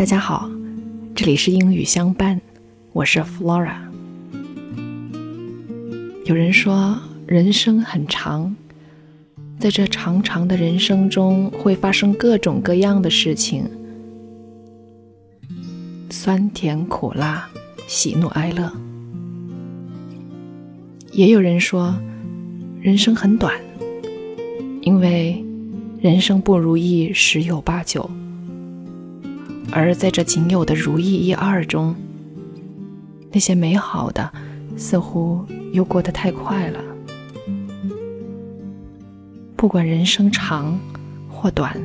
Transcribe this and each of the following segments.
大家好，这里是英语相伴，我是 Flora。有人说，人生很长，在这长长的人生中，会发生各种各样的事情，酸甜苦辣，喜怒哀乐。也有人说，人生很短，因为人生不如意十有八九。而在这仅有的如意一二中，那些美好的似乎又过得太快了。不管人生长或短，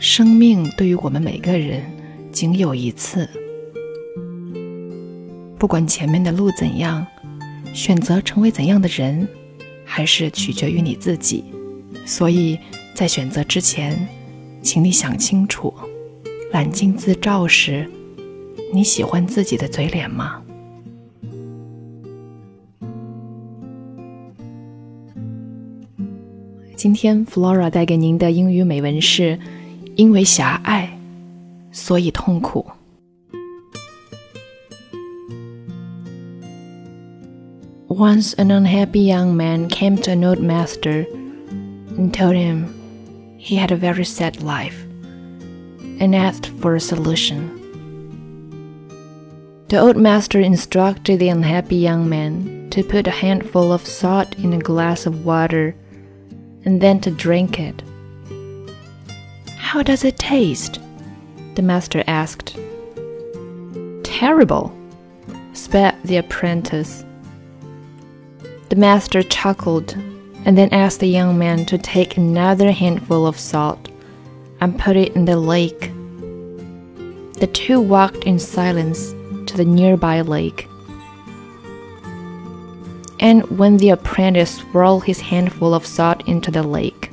生命对于我们每个人仅有一次。不管前面的路怎样，选择成为怎样的人，还是取决于你自己。所以在选择之前，请你想清楚。揽镜自照时，你喜欢自己的嘴脸吗？今天 Flora 带给您的英语美文是：因为狭隘，所以痛苦。Once an unhappy young man came to a note master and told him he had a very sad life. And asked for a solution. The old master instructed the unhappy young man to put a handful of salt in a glass of water and then to drink it. How does it taste? The master asked. Terrible, spat the apprentice. The master chuckled and then asked the young man to take another handful of salt and put it in the lake. The two walked in silence to the nearby lake. And when the apprentice swirled his handful of salt into the lake,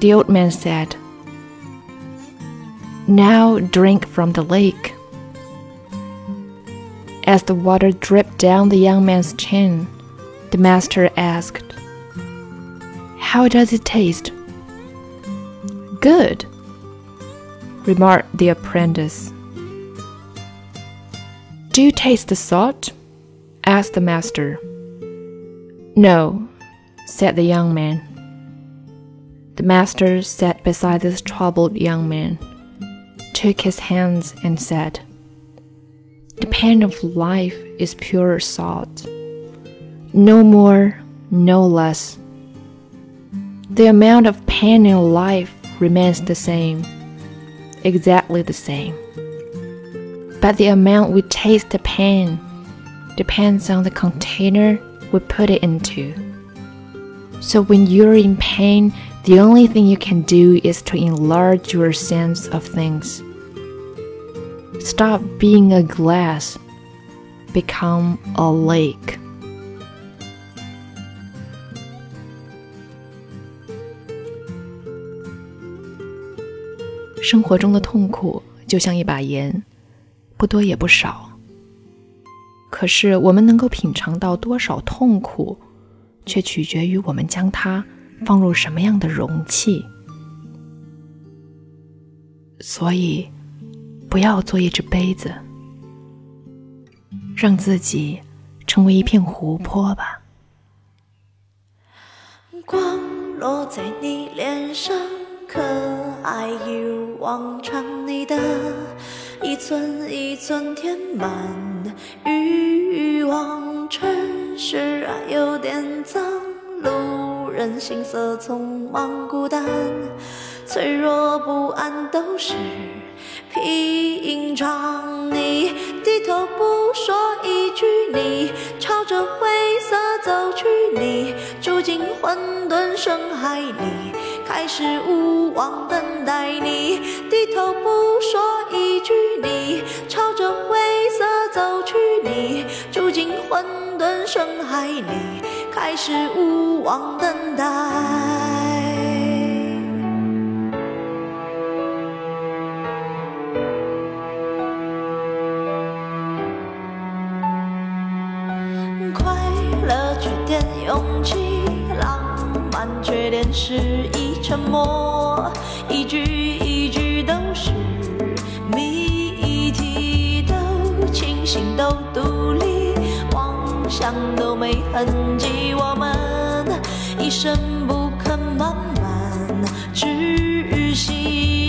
the old man said, Now drink from the lake. As the water dripped down the young man's chin, the master asked, How does it taste? Good, remarked the apprentice. Do you taste the salt? asked the master. No, said the young man. The master sat beside this troubled young man, took his hands, and said, The pain of life is pure salt. No more, no less. The amount of pain in life remains the same, exactly the same. But the amount we taste the pain depends on the container we put it into. So when you're in pain, the only thing you can do is to enlarge your sense of things. Stop being a glass, become a lake. 生活中的痛苦就像一把盐，不多也不少。可是我们能够品尝到多少痛苦，却取决于我们将它放入什么样的容器。所以，不要做一只杯子，让自己成为一片湖泊吧。光落在你脸上。可爱一如往常，你的一寸一寸填满欲望，城市有点脏，路人行色匆忙，孤单脆弱不安都是平常。你低头不说一句，你朝着灰色走去，你住进混沌深海里。开始无望等待你，低头不说一句，你朝着灰色走去，你住进混沌深海里，开始无望等待。快乐缺点勇气，半缺点是一沉默，一句一句都是谜题，都清醒，都独立，妄想都没痕迹，我们一生不肯慢慢窒息。